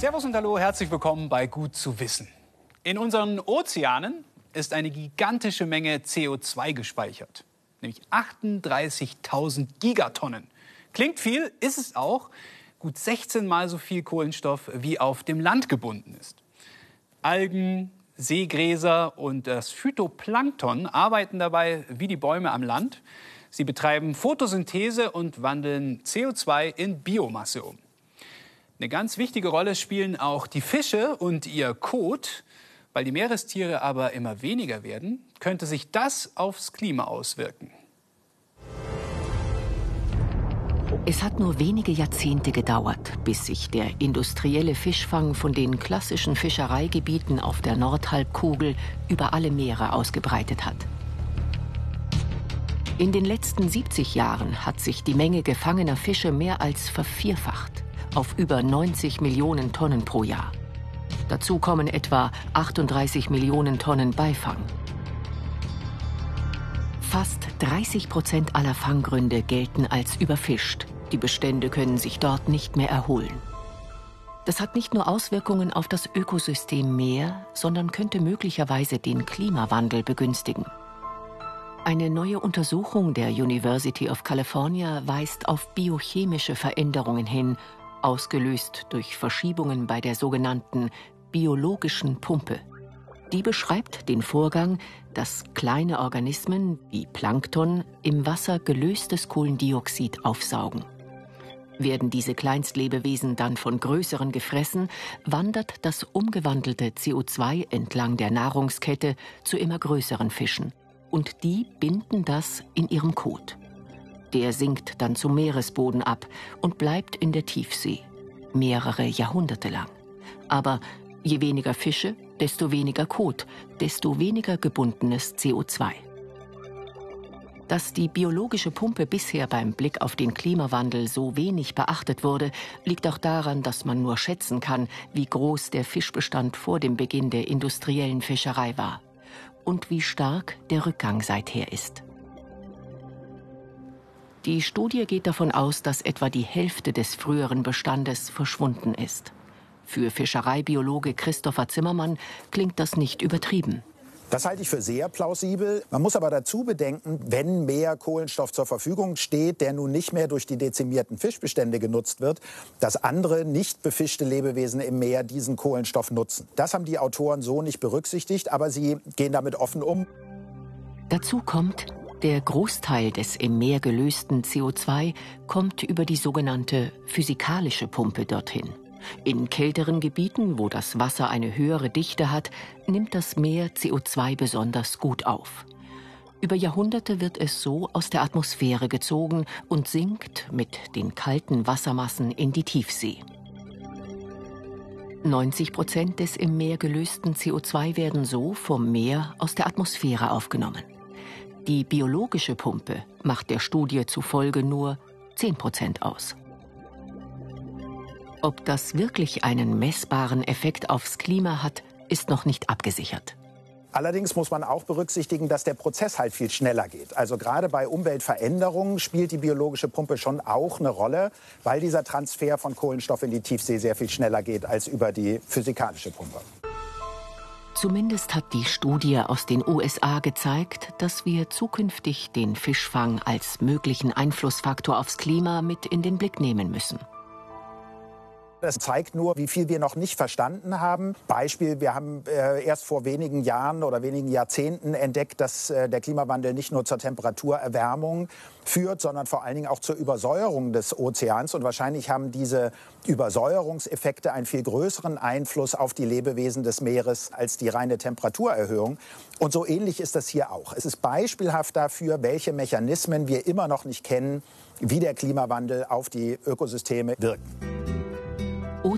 Servus und Hallo, herzlich willkommen bei Gut zu wissen. In unseren Ozeanen ist eine gigantische Menge CO2 gespeichert, nämlich 38.000 Gigatonnen. Klingt viel, ist es auch. Gut 16 mal so viel Kohlenstoff wie auf dem Land gebunden ist. Algen, Seegräser und das Phytoplankton arbeiten dabei wie die Bäume am Land. Sie betreiben Photosynthese und wandeln CO2 in Biomasse um. Eine ganz wichtige Rolle spielen auch die Fische und ihr Kot. Weil die Meerestiere aber immer weniger werden, könnte sich das aufs Klima auswirken. Es hat nur wenige Jahrzehnte gedauert, bis sich der industrielle Fischfang von den klassischen Fischereigebieten auf der Nordhalbkugel über alle Meere ausgebreitet hat. In den letzten 70 Jahren hat sich die Menge gefangener Fische mehr als vervierfacht auf über 90 Millionen Tonnen pro Jahr. Dazu kommen etwa 38 Millionen Tonnen Beifang. Fast 30 Prozent aller Fanggründe gelten als überfischt. Die Bestände können sich dort nicht mehr erholen. Das hat nicht nur Auswirkungen auf das Ökosystem Meer, sondern könnte möglicherweise den Klimawandel begünstigen. Eine neue Untersuchung der University of California weist auf biochemische Veränderungen hin ausgelöst durch Verschiebungen bei der sogenannten biologischen Pumpe. Die beschreibt den Vorgang, dass kleine Organismen wie Plankton im Wasser gelöstes Kohlendioxid aufsaugen. Werden diese Kleinstlebewesen dann von größeren gefressen, wandert das umgewandelte CO2 entlang der Nahrungskette zu immer größeren Fischen. Und die binden das in ihrem Kot. Der sinkt dann zum Meeresboden ab und bleibt in der Tiefsee, mehrere Jahrhunderte lang. Aber je weniger Fische, desto weniger Kot, desto weniger gebundenes CO2. Dass die biologische Pumpe bisher beim Blick auf den Klimawandel so wenig beachtet wurde, liegt auch daran, dass man nur schätzen kann, wie groß der Fischbestand vor dem Beginn der industriellen Fischerei war und wie stark der Rückgang seither ist. Die Studie geht davon aus, dass etwa die Hälfte des früheren Bestandes verschwunden ist. Für Fischereibiologe Christopher Zimmermann klingt das nicht übertrieben. Das halte ich für sehr plausibel. Man muss aber dazu bedenken, wenn mehr Kohlenstoff zur Verfügung steht, der nun nicht mehr durch die dezimierten Fischbestände genutzt wird, dass andere nicht befischte Lebewesen im Meer diesen Kohlenstoff nutzen. Das haben die Autoren so nicht berücksichtigt, aber sie gehen damit offen um. Dazu kommt, der Großteil des im Meer gelösten CO2 kommt über die sogenannte physikalische Pumpe dorthin. In kälteren Gebieten, wo das Wasser eine höhere Dichte hat, nimmt das Meer CO2 besonders gut auf. Über Jahrhunderte wird es so aus der Atmosphäre gezogen und sinkt mit den kalten Wassermassen in die Tiefsee. 90 Prozent des im Meer gelösten CO2 werden so vom Meer aus der Atmosphäre aufgenommen. Die biologische Pumpe macht der Studie zufolge nur 10 Prozent aus. Ob das wirklich einen messbaren Effekt aufs Klima hat, ist noch nicht abgesichert. Allerdings muss man auch berücksichtigen, dass der Prozess halt viel schneller geht. Also gerade bei Umweltveränderungen spielt die biologische Pumpe schon auch eine Rolle, weil dieser Transfer von Kohlenstoff in die Tiefsee sehr viel schneller geht als über die physikalische Pumpe. Zumindest hat die Studie aus den USA gezeigt, dass wir zukünftig den Fischfang als möglichen Einflussfaktor aufs Klima mit in den Blick nehmen müssen. Das zeigt nur, wie viel wir noch nicht verstanden haben. Beispiel, wir haben äh, erst vor wenigen Jahren oder wenigen Jahrzehnten entdeckt, dass äh, der Klimawandel nicht nur zur Temperaturerwärmung führt, sondern vor allen Dingen auch zur Übersäuerung des Ozeans. Und wahrscheinlich haben diese Übersäuerungseffekte einen viel größeren Einfluss auf die Lebewesen des Meeres als die reine Temperaturerhöhung. Und so ähnlich ist das hier auch. Es ist beispielhaft dafür, welche Mechanismen wir immer noch nicht kennen, wie der Klimawandel auf die Ökosysteme wirken.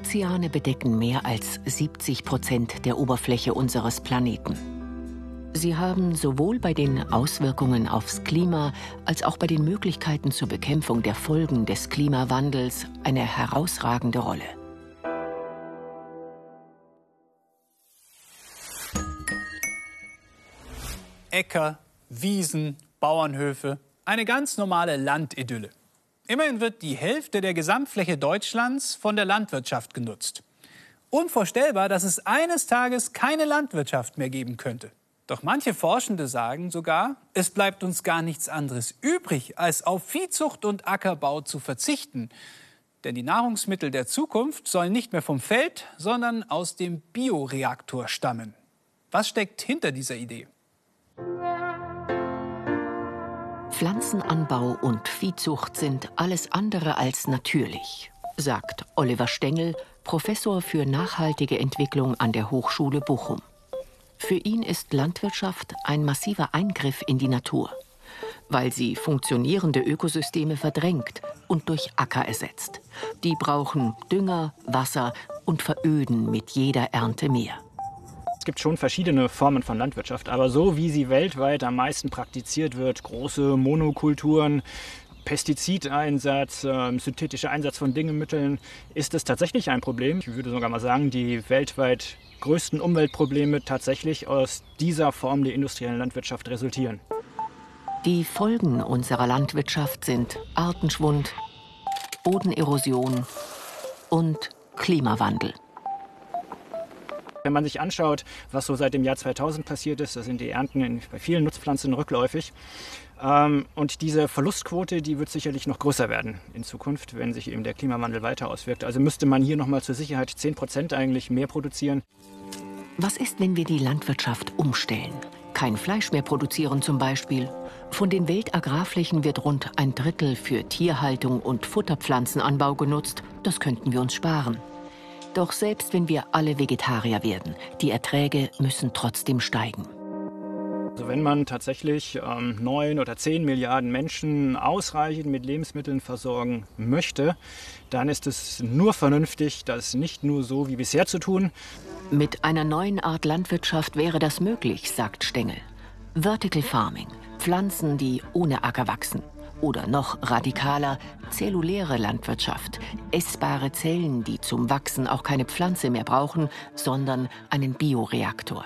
Ozeane bedecken mehr als 70 Prozent der Oberfläche unseres Planeten. Sie haben sowohl bei den Auswirkungen aufs Klima als auch bei den Möglichkeiten zur Bekämpfung der Folgen des Klimawandels eine herausragende Rolle. Äcker, Wiesen, Bauernhöfe, eine ganz normale Landidylle. Immerhin wird die Hälfte der Gesamtfläche Deutschlands von der Landwirtschaft genutzt. unvorstellbar, dass es eines Tages keine Landwirtschaft mehr geben könnte. Doch manche Forschende sagen sogar, es bleibt uns gar nichts anderes übrig, als auf Viehzucht und Ackerbau zu verzichten. Denn die Nahrungsmittel der Zukunft sollen nicht mehr vom Feld, sondern aus dem Bioreaktor stammen. Was steckt hinter dieser Idee? Pflanzenanbau und Viehzucht sind alles andere als natürlich, sagt Oliver Stengel, Professor für nachhaltige Entwicklung an der Hochschule Bochum. Für ihn ist Landwirtschaft ein massiver Eingriff in die Natur, weil sie funktionierende Ökosysteme verdrängt und durch Acker ersetzt. Die brauchen Dünger, Wasser und veröden mit jeder Ernte mehr. Es gibt schon verschiedene Formen von Landwirtschaft, aber so wie sie weltweit am meisten praktiziert wird, große Monokulturen, Pestizideinsatz, äh, synthetischer Einsatz von Düngemitteln, ist es tatsächlich ein Problem. Ich würde sogar mal sagen, die weltweit größten Umweltprobleme tatsächlich aus dieser Form der industriellen Landwirtschaft resultieren. Die Folgen unserer Landwirtschaft sind Artenschwund, Bodenerosion und Klimawandel. Wenn man sich anschaut, was so seit dem Jahr 2000 passiert ist, da sind die Ernten in, bei vielen Nutzpflanzen rückläufig. Ähm, und diese Verlustquote, die wird sicherlich noch größer werden in Zukunft, wenn sich eben der Klimawandel weiter auswirkt. Also müsste man hier nochmal zur Sicherheit 10 Prozent eigentlich mehr produzieren. Was ist, wenn wir die Landwirtschaft umstellen? Kein Fleisch mehr produzieren zum Beispiel. Von den Weltagrarflächen wird rund ein Drittel für Tierhaltung und Futterpflanzenanbau genutzt. Das könnten wir uns sparen. Doch selbst wenn wir alle Vegetarier werden, die Erträge müssen trotzdem steigen. Also wenn man tatsächlich ähm, neun oder zehn Milliarden Menschen ausreichend mit Lebensmitteln versorgen möchte, dann ist es nur vernünftig, das nicht nur so wie bisher zu tun. Mit einer neuen Art Landwirtschaft wäre das möglich, sagt Stengel. Vertical Farming, Pflanzen, die ohne Acker wachsen. Oder noch radikaler, zelluläre Landwirtschaft. Essbare Zellen, die zum Wachsen auch keine Pflanze mehr brauchen, sondern einen Bioreaktor.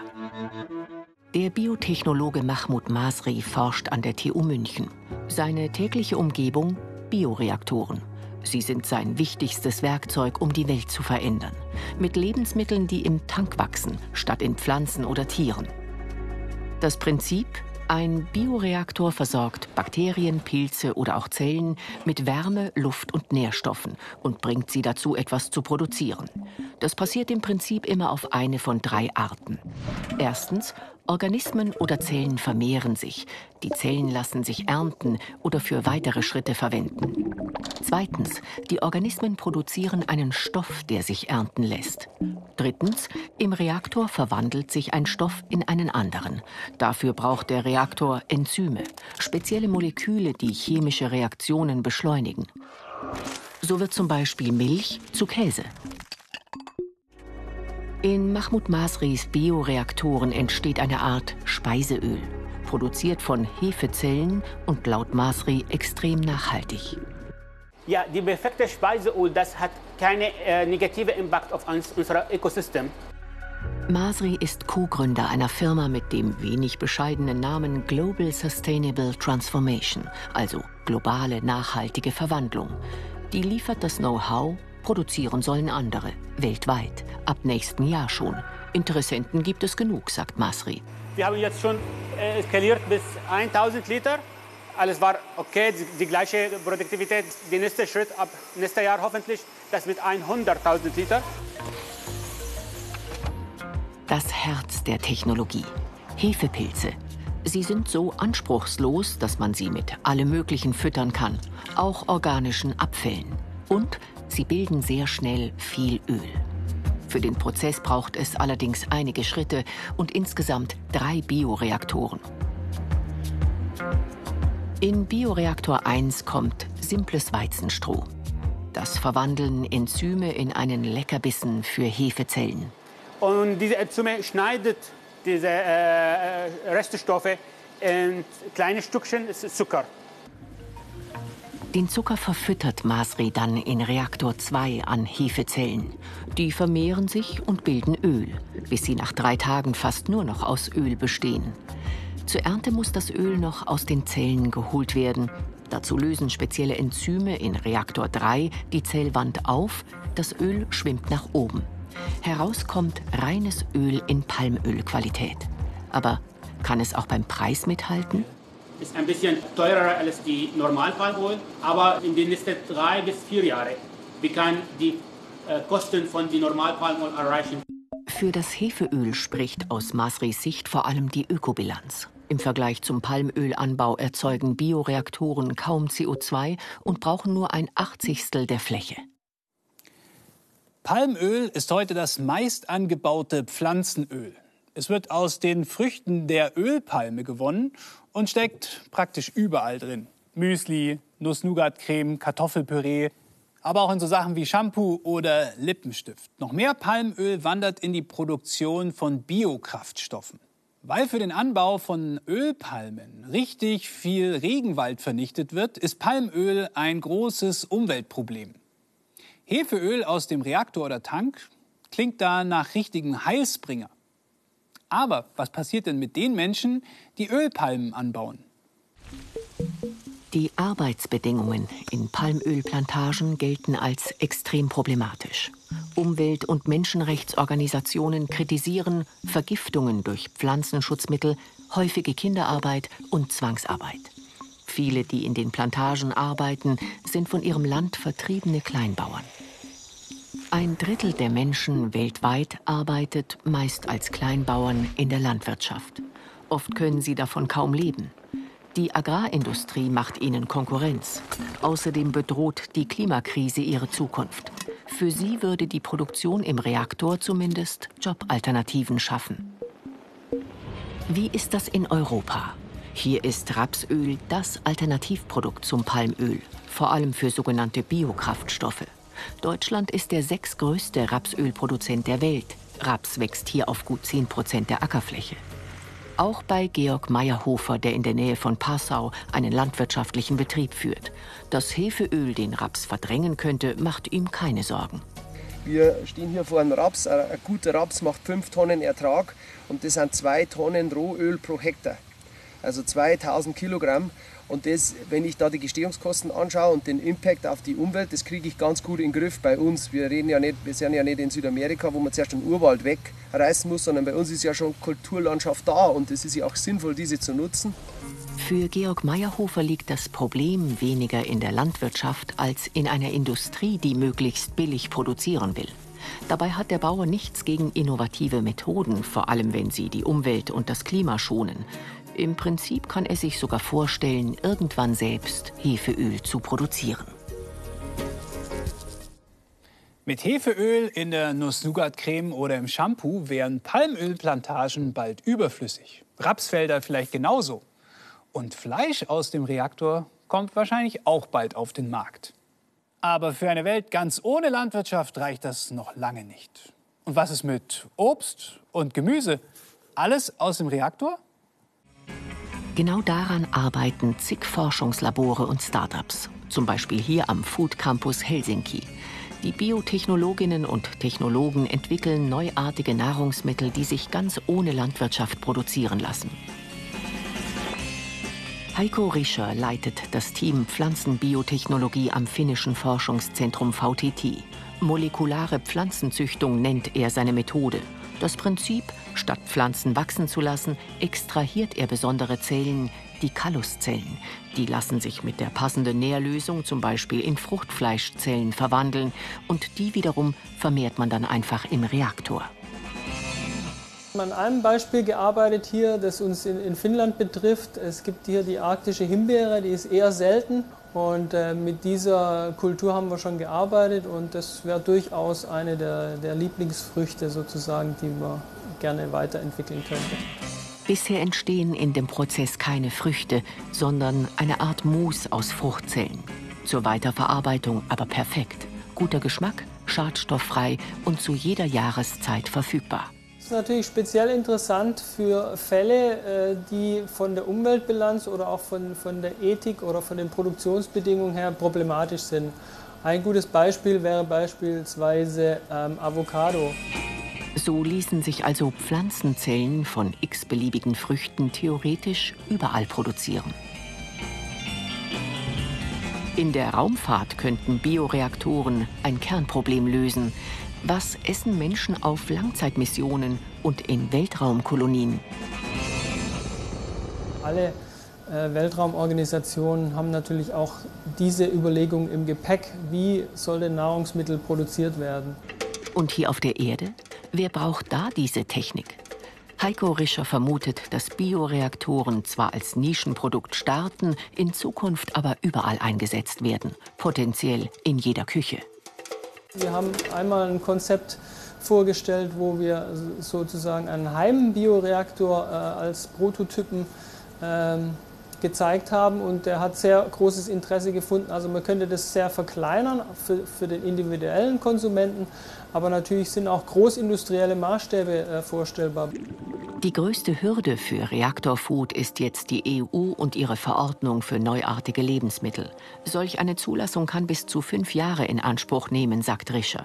Der Biotechnologe Mahmoud Masri forscht an der TU München. Seine tägliche Umgebung Bioreaktoren. Sie sind sein wichtigstes Werkzeug, um die Welt zu verändern. Mit Lebensmitteln, die im Tank wachsen, statt in Pflanzen oder Tieren. Das Prinzip ein Bioreaktor versorgt Bakterien, Pilze oder auch Zellen mit Wärme, Luft und Nährstoffen und bringt sie dazu, etwas zu produzieren. Das passiert im Prinzip immer auf eine von drei Arten. Erstens, Organismen oder Zellen vermehren sich. Die Zellen lassen sich ernten oder für weitere Schritte verwenden. Zweitens, die Organismen produzieren einen Stoff, der sich ernten lässt. Drittens, im Reaktor verwandelt sich ein Stoff in einen anderen. Dafür braucht der Reaktor Enzyme, spezielle Moleküle, die chemische Reaktionen beschleunigen. So wird zum Beispiel Milch zu Käse. In Mahmoud Masris Bioreaktoren entsteht eine Art Speiseöl, produziert von Hefezellen und laut Masri extrem nachhaltig. Ja, die perfekte Speiseöl, das hat keinen äh, negativen Impact auf uns, unser Ökosystem. Masri ist Co-Gründer einer Firma mit dem wenig bescheidenen Namen Global Sustainable Transformation, also globale nachhaltige Verwandlung. Die liefert das Know-how, produzieren sollen andere, weltweit, ab nächsten Jahr schon. Interessenten gibt es genug, sagt Masri. Wir haben jetzt schon äh, skaliert bis 1000 Liter alles war okay, die, die gleiche Produktivität. Der nächste Schritt ab nächstes Jahr hoffentlich, das mit 100.000 Liter. Das Herz der Technologie. Hefepilze. Sie sind so anspruchslos, dass man sie mit allem Möglichen füttern kann, auch organischen Abfällen. Und sie bilden sehr schnell viel Öl. Für den Prozess braucht es allerdings einige Schritte und insgesamt drei Bioreaktoren. In Bioreaktor 1 kommt simples Weizenstroh. Das verwandeln Enzyme in einen Leckerbissen für Hefezellen. Und diese Enzyme schneidet diese äh, Reststoffe in kleine Stückchen Zucker. Den Zucker verfüttert Masri dann in Reaktor 2 an Hefezellen. Die vermehren sich und bilden Öl, bis sie nach drei Tagen fast nur noch aus Öl bestehen. Zur Ernte muss das Öl noch aus den Zellen geholt werden. Dazu lösen spezielle Enzyme in Reaktor 3 die Zellwand auf. Das Öl schwimmt nach oben. Heraus kommt reines Öl in Palmölqualität. Aber kann es auch beim Preis mithalten? Ist ein bisschen teurer als die Normalpalmöl, aber in den nächsten drei bis vier Jahren wir können die äh, Kosten von die Normalpalmöl erreichen. Für das Hefeöl spricht aus Masris Sicht vor allem die Ökobilanz. Im Vergleich zum Palmölanbau erzeugen Bioreaktoren kaum CO2 und brauchen nur ein Achtzigstel der Fläche. Palmöl ist heute das meist angebaute Pflanzenöl. Es wird aus den Früchten der Ölpalme gewonnen und steckt praktisch überall drin. Müsli, Nuss-Nougat-Creme, Kartoffelpüree, aber auch in so Sachen wie Shampoo oder Lippenstift. Noch mehr Palmöl wandert in die Produktion von Biokraftstoffen. Weil für den Anbau von Ölpalmen richtig viel Regenwald vernichtet wird, ist Palmöl ein großes Umweltproblem. Hefeöl aus dem Reaktor oder Tank klingt da nach richtigen Heilsbringer. Aber was passiert denn mit den Menschen, die Ölpalmen anbauen? Die Arbeitsbedingungen in Palmölplantagen gelten als extrem problematisch. Umwelt- und Menschenrechtsorganisationen kritisieren Vergiftungen durch Pflanzenschutzmittel, häufige Kinderarbeit und Zwangsarbeit. Viele, die in den Plantagen arbeiten, sind von ihrem Land vertriebene Kleinbauern. Ein Drittel der Menschen weltweit arbeitet meist als Kleinbauern in der Landwirtschaft. Oft können sie davon kaum leben. Die Agrarindustrie macht ihnen Konkurrenz. Außerdem bedroht die Klimakrise ihre Zukunft. Für sie würde die Produktion im Reaktor zumindest Jobalternativen schaffen. Wie ist das in Europa? Hier ist Rapsöl das Alternativprodukt zum Palmöl, vor allem für sogenannte Biokraftstoffe. Deutschland ist der sechstgrößte Rapsölproduzent der Welt. Raps wächst hier auf gut 10 Prozent der Ackerfläche. Auch bei Georg Meyerhofer, der in der Nähe von Passau einen landwirtschaftlichen Betrieb führt. Das Hefeöl den Raps verdrängen könnte, macht ihm keine Sorgen. Wir stehen hier vor einem Raps. Ein guter Raps macht 5 Tonnen Ertrag und das sind 2 Tonnen Rohöl pro Hektar. Also 2000 Kilogramm. Und das, wenn ich da die Gestehungskosten anschaue und den Impact auf die Umwelt, das kriege ich ganz gut in den Griff bei uns. Wir reden ja nicht, wir sind ja nicht in Südamerika, wo man zuerst den Urwald wegreißen muss, sondern bei uns ist ja schon Kulturlandschaft da und es ist ja auch sinnvoll, diese zu nutzen. Für Georg Meyerhofer liegt das Problem weniger in der Landwirtschaft als in einer Industrie, die möglichst billig produzieren will. Dabei hat der Bauer nichts gegen innovative Methoden, vor allem wenn sie die Umwelt und das Klima schonen. Im Prinzip kann er sich sogar vorstellen, irgendwann selbst Hefeöl zu produzieren. Mit Hefeöl in der Nuss-Nougat-Creme oder im Shampoo wären Palmölplantagen bald überflüssig. Rapsfelder vielleicht genauso. Und Fleisch aus dem Reaktor kommt wahrscheinlich auch bald auf den Markt. Aber für eine Welt ganz ohne Landwirtschaft reicht das noch lange nicht. Und was ist mit Obst und Gemüse? Alles aus dem Reaktor? Genau daran arbeiten zig Forschungslabore und Startups. Zum Beispiel hier am Food Campus Helsinki. Die Biotechnologinnen und Technologen entwickeln neuartige Nahrungsmittel, die sich ganz ohne Landwirtschaft produzieren lassen. Heiko Rischer leitet das Team Pflanzenbiotechnologie am finnischen Forschungszentrum VTT. Molekulare Pflanzenzüchtung nennt er seine Methode. Das Prinzip, statt Pflanzen wachsen zu lassen, extrahiert er besondere Zellen, die Kalluszellen. Die lassen sich mit der passenden Nährlösung zum Beispiel in Fruchtfleischzellen verwandeln und die wiederum vermehrt man dann einfach im Reaktor. An einem Beispiel gearbeitet hier, das uns in, in, Finnland betrifft. Es gibt hier die arktische Himbeere, die ist eher selten. Und äh, mit dieser Kultur haben wir schon gearbeitet und das wäre durchaus eine der, der Lieblingsfrüchte sozusagen, die man gerne weiterentwickeln könnte. Bisher entstehen in dem Prozess keine Früchte, sondern eine Art Mus aus Fruchtzellen. Zur Weiterverarbeitung aber perfekt. Guter Geschmack, schadstofffrei und zu jeder Jahreszeit verfügbar. Ist natürlich speziell interessant für Fälle, äh, die von der Umweltbilanz oder auch von, von der Ethik oder von den Produktionsbedingungen her problematisch sind. Ein gutes Beispiel wäre beispielsweise ähm, Avocado. So ließen sich also Pflanzenzellen von x-beliebigen Früchten theoretisch überall produzieren. In der Raumfahrt könnten Bioreaktoren ein Kernproblem lösen, Was essen Menschen auf Langzeitmissionen und in Weltraumkolonien? Alle äh, Weltraumorganisationen haben natürlich auch diese Überlegung im Gepäck, wie soll denn Nahrungsmittel produziert werden. Und hier auf der Erde? Wer braucht da diese Technik? Heiko Rischer vermutet, dass Bioreaktoren zwar als Nischenprodukt starten, in Zukunft aber überall eingesetzt werden, potenziell in jeder Küche. Wir haben einmal ein Konzept vorgestellt, wo wir sozusagen einen Heimbioreaktor äh, als Prototypen ähm, gezeigt haben und der hat sehr großes Interesse gefunden. Also man könnte das sehr verkleinern für, für den individuellen Konsumenten, aber natürlich sind auch großindustrielle Maßstäbe äh, vorstellbar. Die größte Hürde für Reaktorfood ist jetzt die EU und ihre Verordnung für neuartige Lebensmittel. Solch eine Zulassung kann bis zu fünf Jahre in Anspruch nehmen, sagt Rischer.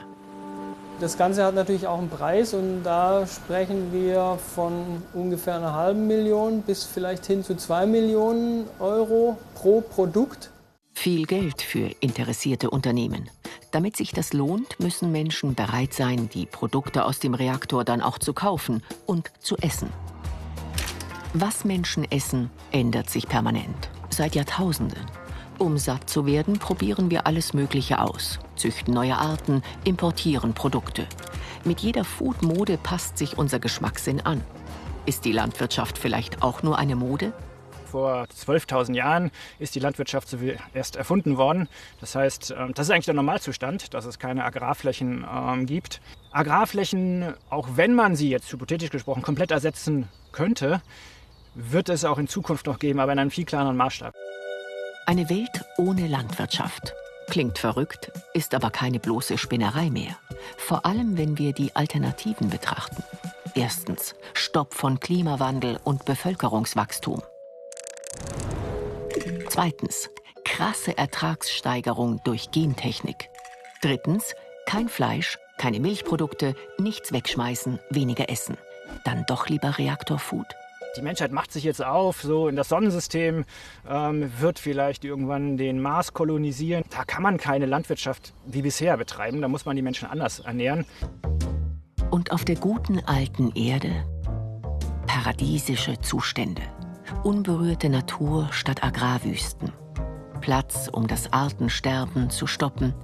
Das Ganze hat natürlich auch einen Preis und da sprechen wir von ungefähr einer halben Million bis vielleicht hin zu zwei Millionen Euro pro Produkt. Viel Geld für interessierte Unternehmen. Damit sich das lohnt, müssen Menschen bereit sein, die Produkte aus dem Reaktor dann auch zu kaufen und zu essen. Was Menschen essen, ändert sich permanent, seit Jahrtausenden. Um satt zu werden, probieren wir alles Mögliche aus, züchten neue Arten, importieren Produkte. Mit jeder Food-Mode passt sich unser Geschmackssinn an. Ist die Landwirtschaft vielleicht auch nur eine Mode? Vor 12.000 Jahren ist die Landwirtschaft erst erfunden worden. Das heißt, ähm, das ist eigentlich der Normalzustand, dass es keine Agrarflächen ähm, gibt. Agrarflächen, auch wenn man sie jetzt hypothetisch gesprochen komplett ersetzen könnte, wird es auch in Zukunft noch geben, aber in einem viel kleineren Maßstab. Eine Welt ohne Landwirtschaft. Klingt verrückt, ist aber keine bloße Spinnerei mehr. Vor allem, wenn wir die Alternativen betrachten. Erstens Stopp von Klimawandel und Bevölkerungswachstum. Zweitens krasse Ertragssteigerung durch Gentechnik. Drittens kein Fleisch, keine Milchprodukte, nichts wegschmeißen, weniger essen. Dann doch lieber Reaktorfood? die Menschheit macht sich jetzt auf, so in das Sonnensystem, ähm, wird vielleicht irgendwann den Mars kolonisieren. Da kann man keine Landwirtschaft wie bisher betreiben, da muss man die Menschen anders ernähren. Und auf der guten alten Erde paradiesische Zustände. Unberührte Natur statt Agrarwüsten. Platz, um das Artensterben zu stoppen.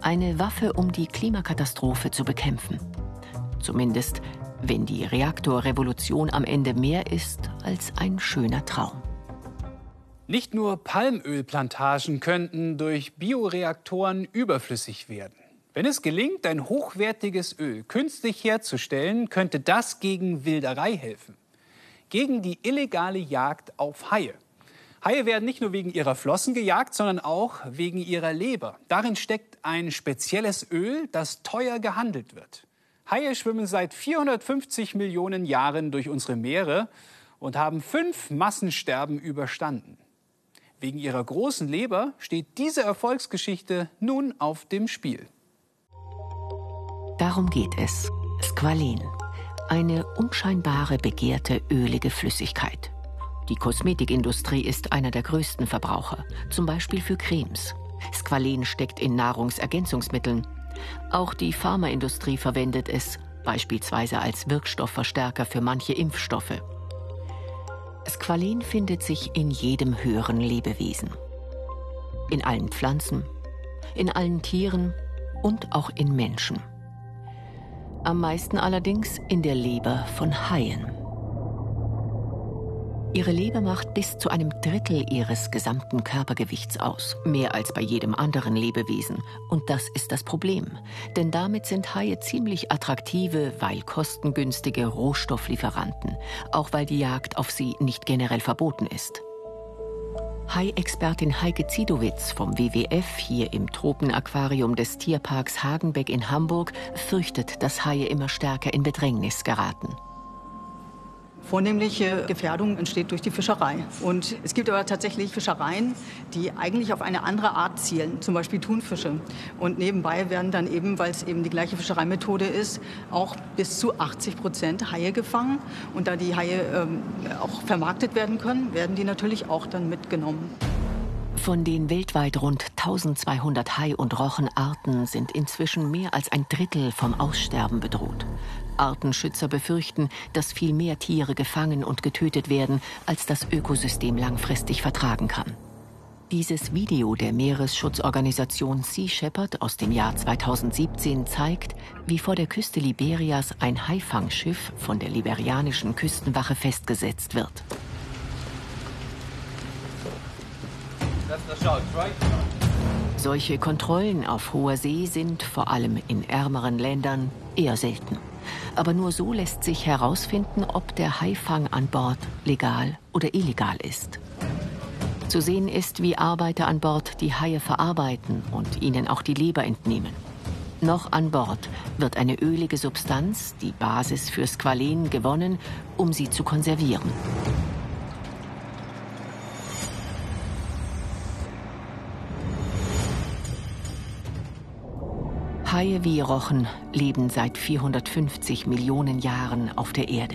Eine Waffe, um die Klimakatastrophe zu bekämpfen. Zumindest wenn die Reaktorrevolution am Ende mehr ist als ein schöner Traum. Nicht nur Palmölplantagen könnten durch Bioreaktoren überflüssig werden. Wenn es gelingt, ein hochwertiges Öl künstlich herzustellen, könnte das gegen Wilderei helfen. Gegen die illegale Jagd auf Haie. Haie werden nicht nur wegen ihrer Flossen gejagt, sondern auch wegen ihrer Leber. Darin steckt ein spezielles Öl, das teuer gehandelt wird. Haie schwimmen seit 450 Millionen Jahren durch unsere Meere und haben fünf Massensterben überstanden. Wegen ihrer großen Leber steht diese Erfolgsgeschichte nun auf dem Spiel. Darum geht es. Squalene. Eine unscheinbare, begehrte, ölige Flüssigkeit. Die Kosmetikindustrie ist einer der größten Verbraucher, zum Beispiel für Cremes. Squalen steckt in Nahrungsergänzungsmitteln, auch die Pharmaindustrie verwendet es, beispielsweise als Wirkstoffverstärker für manche Impfstoffe. Squalin findet sich in jedem höheren Lebewesen. In allen Pflanzen, in allen Tieren und auch in Menschen. Am meisten allerdings in der Leber von Haien. Ihre Leber macht bis zu einem Drittel ihres gesamten Körpergewichts aus, mehr als bei jedem anderen Lebewesen. Und das ist das Problem. Denn damit sind Haie ziemlich attraktive, weil kostengünstige Rohstofflieferanten, auch weil die Jagd auf sie nicht generell verboten ist. Hai-Expertin Heike Ziedowitz vom WWF hier im Tropenaquarium des Tierparks Hagenbeck in Hamburg fürchtet, dass Haie immer stärker in Bedrängnis geraten. Vornehmliche Gefährdung entsteht durch die Fischerei. Und es gibt aber tatsächlich Fischereien, die eigentlich auf eine andere Art zielen, zum Beispiel Thunfische. Und nebenbei werden dann eben, weil es eben die gleiche Fischereimethode ist, auch bis zu 80 Prozent Haie gefangen. Und da die Haie ähm, auch vermarktet werden können, werden die natürlich auch dann mitgenommen. Von den weltweit rund 1200 Hai- und Rochenarten sind inzwischen mehr als ein Drittel vom Aussterben bedroht. Artenschützer befürchten, dass viel mehr Tiere gefangen und getötet werden, als das Ökosystem langfristig vertragen kann. Dieses Video der Meeresschutzorganisation Sea Shepherd aus dem Jahr 2017 zeigt, wie vor der Küste Liberias ein Haifangschiff von der liberianischen Küstenwache festgesetzt wird. Solche Kontrollen auf hoher See sind vor allem in ärmeren Ländern eher selten. Aber nur so lässt sich herausfinden, ob der Haifang an Bord legal oder illegal ist. Zu sehen ist, wie Arbeiter an Bord die Haie verarbeiten und ihnen auch die Leber entnehmen. Noch an Bord wird eine ölige Substanz, die Basis für Squalen, gewonnen, um sie zu konservieren. Haie wie Rochen leben seit 450 Millionen Jahren auf der Erde.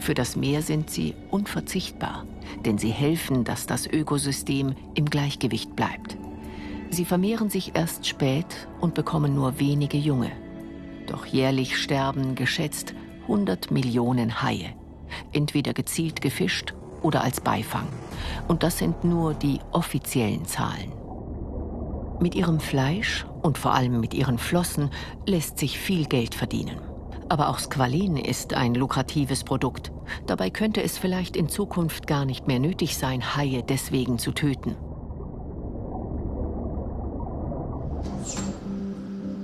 Für das Meer sind sie unverzichtbar, denn sie helfen, dass das Ökosystem im Gleichgewicht bleibt. Sie vermehren sich erst spät und bekommen nur wenige Junge. Doch jährlich sterben geschätzt 100 Millionen Haie, entweder gezielt gefischt oder als Beifang. Und das sind nur die offiziellen Zahlen. Mit ihrem Fleisch und vor allem mit ihren Flossen lässt sich viel Geld verdienen. Aber auch Squalin ist ein lukratives Produkt. Dabei könnte es vielleicht in Zukunft gar nicht mehr nötig sein, Haie deswegen zu töten.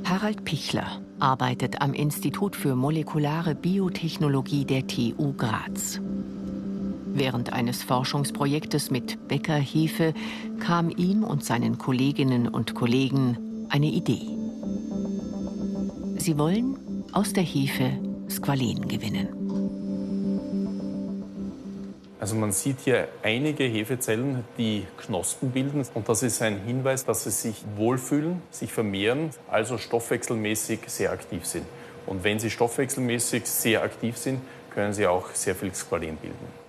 Harald Pichler arbeitet am Institut für molekulare Biotechnologie der TU Graz. Während eines Forschungsprojektes mit Bäckerhefe kam ihm und seinen Kolleginnen und Kollegen eine Idee. Sie wollen aus der Hefe Squalen gewinnen. Also man sieht hier einige Hefezellen, die Knospen bilden. Und das ist ein Hinweis, dass sie sich wohlfühlen, sich vermehren, also stoffwechselmäßig sehr aktiv sind. Und wenn sie stoffwechselmäßig sehr aktiv sind, können sie auch sehr viel Squalen bilden.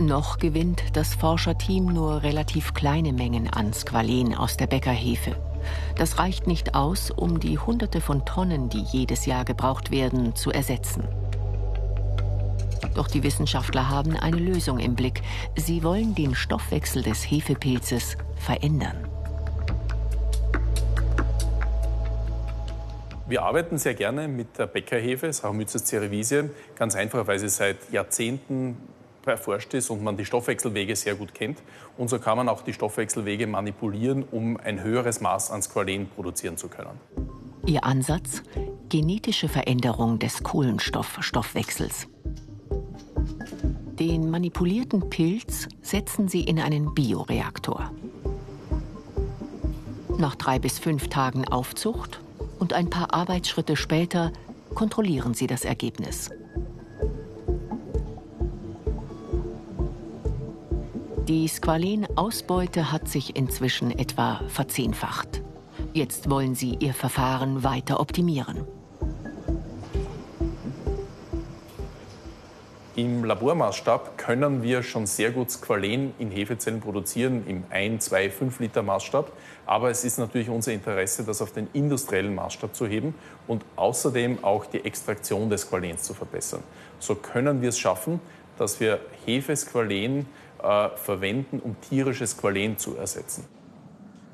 Noch gewinnt das Forscherteam nur relativ kleine Mengen an Squalen aus der Bäckerhefe. Das reicht nicht aus, um die Hunderte von Tonnen, die jedes Jahr gebraucht werden, zu ersetzen. Doch die Wissenschaftler haben eine Lösung im Blick. Sie wollen den Stoffwechsel des Hefepilzes verändern. Wir arbeiten sehr gerne mit der Bäckerhefe, Saccharomyces cerevisiae, ganz einfach, weil sie seit Jahrzehnten erforscht ist und man die Stoffwechselwege sehr gut kennt. Und so kann man auch die Stoffwechselwege manipulieren, um ein höheres Maß an Squalen produzieren zu können. Ihr Ansatz? Genetische Veränderung des Kohlenstoffstoffwechsels. Den manipulierten Pilz setzen sie in einen Bioreaktor. Nach drei bis fünf Tagen Aufzucht und ein paar Arbeitsschritte später kontrollieren sie das Ergebnis. Die Squalen-Ausbeute hat sich inzwischen etwa verzehnfacht. Jetzt wollen sie ihr Verfahren weiter optimieren. Im Labormaßstab können wir schon sehr gut Squalen in Hefezellen produzieren, im 1, 2, 5 Liter Maßstab. Aber es ist natürlich unser Interesse, das auf den industriellen Maßstab zu heben und außerdem auch die Extraktion des Squalens zu verbessern. So können wir es schaffen, dass wir Hefesqualen äh, verwenden, um tierisches Squalen zu ersetzen.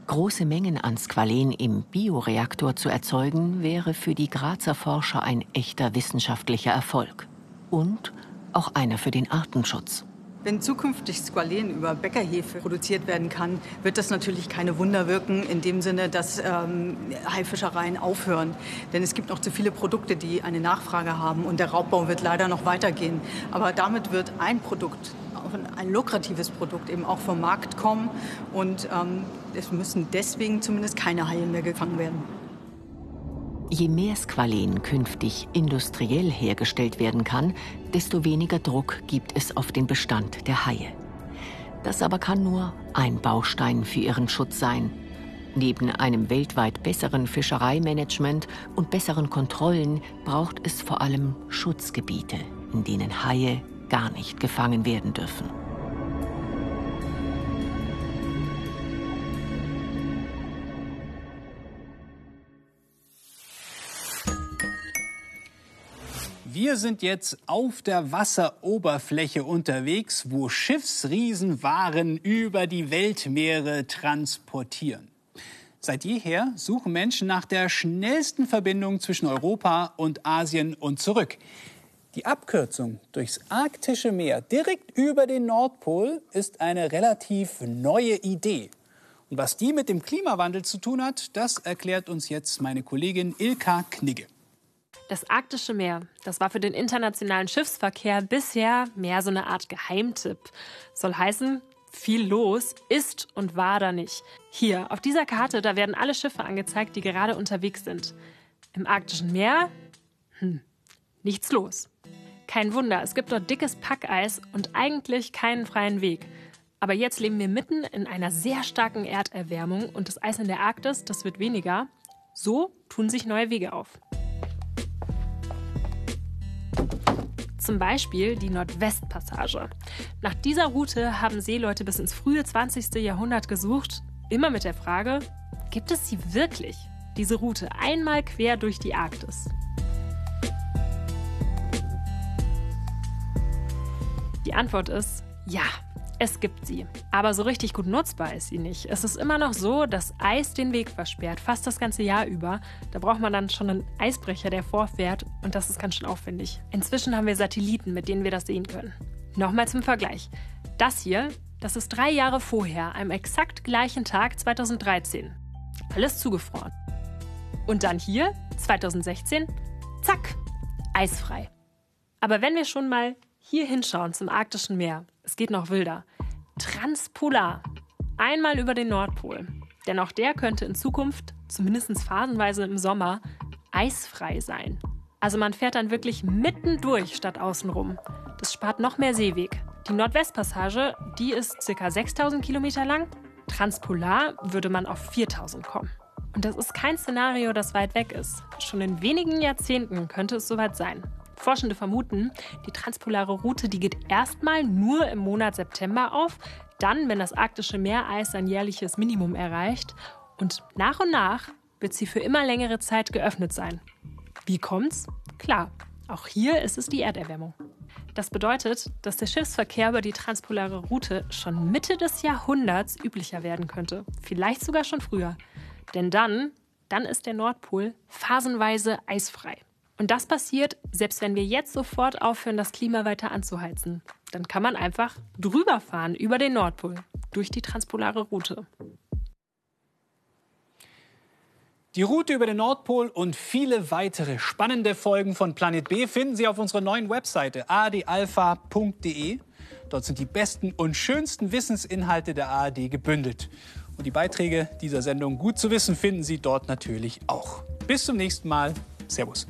Große Mengen an Squalen im Bioreaktor zu erzeugen, wäre für die Grazer Forscher ein echter wissenschaftlicher Erfolg. Und auch einer für den Artenschutz. Wenn zukünftig Squalen über Bäckerhefe produziert werden kann, wird das natürlich keine Wunder wirken, in dem Sinne, dass ähm, Haifischereien aufhören. Denn es gibt noch zu viele Produkte, die eine Nachfrage haben und der Raubbau wird leider noch weitergehen. Aber damit wird ein Produkt ein lukratives Produkt eben auch vom Markt kommen. Und ähm, es müssen deswegen zumindest keine Haie mehr gefangen werden. Je mehr Squalen künftig industriell hergestellt werden kann, desto weniger Druck gibt es auf den Bestand der Haie. Das aber kann nur ein Baustein für ihren Schutz sein. Neben einem weltweit besseren Fischereimanagement und besseren Kontrollen braucht es vor allem Schutzgebiete, in denen Haie gar nicht gefangen werden dürfen. Wir sind jetzt auf der Wasseroberfläche unterwegs, wo Schiffsriesen Waren über die Weltmeere transportieren. Seit jeher suchen Menschen nach der schnellsten Verbindung zwischen Europa und Asien und zurück. Die Abkürzung durchs arktische Meer direkt über den Nordpol ist eine relativ neue Idee. Und was die mit dem Klimawandel zu tun hat, das erklärt uns jetzt meine Kollegin Ilka Knigge. Das arktische Meer, das war für den internationalen Schiffsverkehr bisher mehr so eine Art Geheimtipp. Soll heißen, viel los ist und war da nicht. Hier, auf dieser Karte, da werden alle Schiffe angezeigt, die gerade unterwegs sind. Im arktischen Meer? Hm, nichts los. Kein Wunder, es gibt dort dickes Packeis und eigentlich keinen freien Weg. Aber jetzt leben wir mitten in einer sehr starken Erderwärmung und das Eis in der Arktis, das wird weniger. So tun sich neue Wege auf. Zum Beispiel die Nordwestpassage. Nach dieser Route haben Seeleute bis ins frühe 20. Jahrhundert gesucht, immer mit der Frage, gibt es sie wirklich, diese Route einmal quer durch die Arktis? Die Antwort ist ja. Es gibt sie, aber so richtig gut nutzbar ist sie nicht. Es ist immer noch so, dass Eis den Weg versperrt, fast das ganze Jahr über. Da braucht man dann schon einen Eisbrecher, der vorfährt und das ist ganz schön aufwendig. Inzwischen haben wir Satelliten, mit denen wir das sehen können. Nochmal zum Vergleich. Das hier, das ist drei Jahre vorher, am exakt gleichen Tag 2013. Alles zugefroren. Und dann hier, 2016, zack, eisfrei. Aber wenn wir schon mal hier hinschauen zum arktischen Meer, es geht noch wilder. Transpolar. Einmal über den Nordpol. Denn auch der könnte in Zukunft, zumindest phasenweise im Sommer, eisfrei sein. Also man fährt dann wirklich mittendurch statt außenrum. Das spart noch mehr Seeweg. Die Nordwestpassage, die ist ca. 6000 Kilometer lang. Transpolar würde man auf 4000 kommen. Und das ist kein Szenario, das weit weg ist. Schon in wenigen Jahrzehnten könnte es soweit sein. Forschende vermuten, die transpolare Route, die geht erstmal nur im Monat September auf, dann, wenn das arktische Meereis sein jährliches Minimum erreicht und nach und nach wird sie für immer längere Zeit geöffnet sein. Wie kommt's? Klar, auch hier ist es die Erderwärmung. Das bedeutet, dass der Schiffsverkehr über die transpolare Route schon Mitte des Jahrhunderts üblicher werden könnte, vielleicht sogar schon früher. Denn dann, dann ist der Nordpol phasenweise eisfrei. Und das passiert, selbst wenn wir jetzt sofort aufhören, das Klima weiter anzuheizen. Dann kann man einfach drüber fahren über den Nordpol, durch die transpolare Route. Die Route über den Nordpol und viele weitere spannende Folgen von Planet B finden Sie auf unserer neuen Webseite adalpha.de. Dort sind die besten und schönsten Wissensinhalte der ARD gebündelt. Und die Beiträge dieser Sendung gut zu wissen finden Sie dort natürlich auch. Bis zum nächsten Mal. Servus.